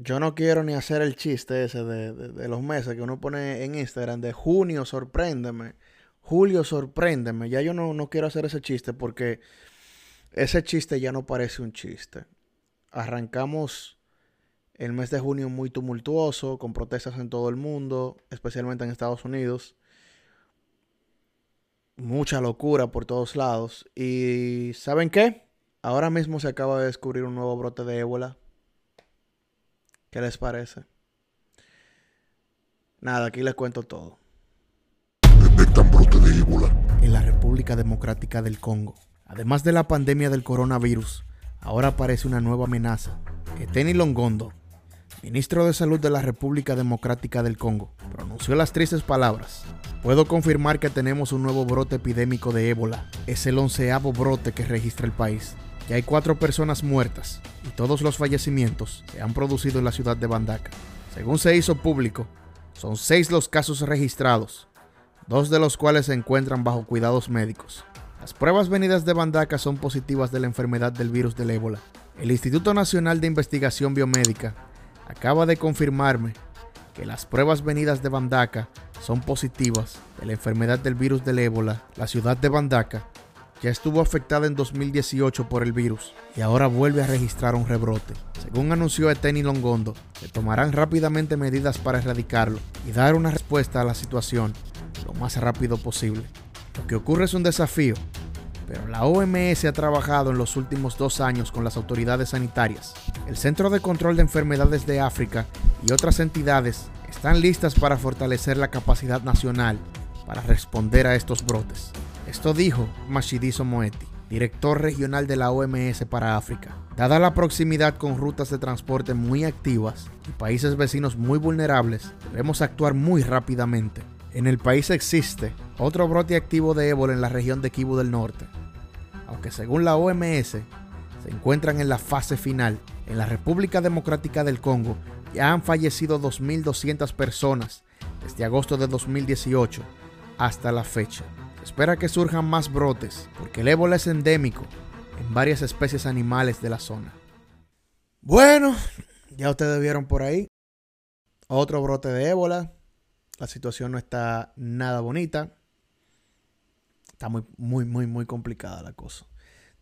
yo no quiero ni hacer el chiste ese de, de, los meses que uno pone en Instagram de junio, sorpréndeme. Julio, sorpréndeme. Ya yo no, no quiero hacer ese chiste porque ese chiste ya no parece un chiste. Arrancamos el mes de junio muy tumultuoso, con protestas en todo el mundo, especialmente en Estados Unidos. Mucha locura por todos lados. Y ¿saben qué? Ahora mismo se acaba de descubrir un nuevo brote de ébola ¿Qué les parece? Nada, aquí les cuento todo. Detectan brote de ébola. En la República Democrática del Congo. Además de la pandemia del coronavirus, ahora aparece una nueva amenaza. Eteni Longondo, ministro de Salud de la República Democrática del Congo, pronunció las tristes palabras. Puedo confirmar que tenemos un nuevo brote epidémico de ébola. Es el onceavo brote que registra el país. Ya hay cuatro personas muertas y todos los fallecimientos se han producido en la ciudad de Bandaka. Según se hizo público, son seis los casos registrados, dos de los cuales se encuentran bajo cuidados médicos. Las pruebas venidas de Bandaka son positivas de la enfermedad del virus del ébola. El Instituto Nacional de Investigación Biomédica acaba de confirmarme que las pruebas venidas de Bandaka son positivas de la enfermedad del virus del ébola. La ciudad de Bandaka ya estuvo afectada en 2018 por el virus y ahora vuelve a registrar un rebrote. Según anunció Eteni Longondo, se tomarán rápidamente medidas para erradicarlo y dar una respuesta a la situación lo más rápido posible. Lo que ocurre es un desafío, pero la OMS ha trabajado en los últimos dos años con las autoridades sanitarias. El Centro de Control de Enfermedades de África y otras entidades están listas para fortalecer la capacidad nacional para responder a estos brotes. Esto dijo Mashidiso Moeti, director regional de la OMS para África. Dada la proximidad con rutas de transporte muy activas y países vecinos muy vulnerables, debemos actuar muy rápidamente. En el país existe otro brote activo de ébola en la región de Kivu del Norte. Aunque según la OMS se encuentran en la fase final, en la República Democrática del Congo ya han fallecido 2.200 personas desde agosto de 2018 hasta la fecha espera que surjan más brotes, porque el ébola es endémico en varias especies animales de la zona. Bueno, ya ustedes vieron por ahí otro brote de ébola. La situación no está nada bonita. Está muy, muy, muy, muy complicada la cosa.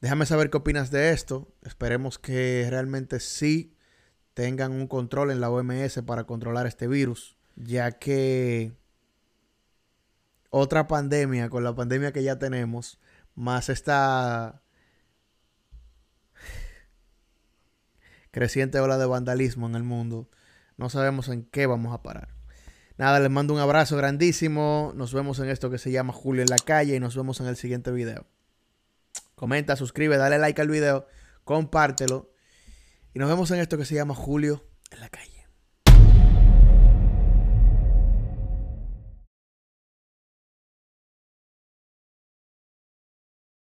Déjame saber qué opinas de esto. Esperemos que realmente sí tengan un control en la OMS para controlar este virus, ya que otra pandemia, con la pandemia que ya tenemos, más esta creciente ola de vandalismo en el mundo, no sabemos en qué vamos a parar. Nada, les mando un abrazo grandísimo. Nos vemos en esto que se llama Julio en la calle y nos vemos en el siguiente video. Comenta, suscribe, dale like al video, compártelo. Y nos vemos en esto que se llama Julio en la calle.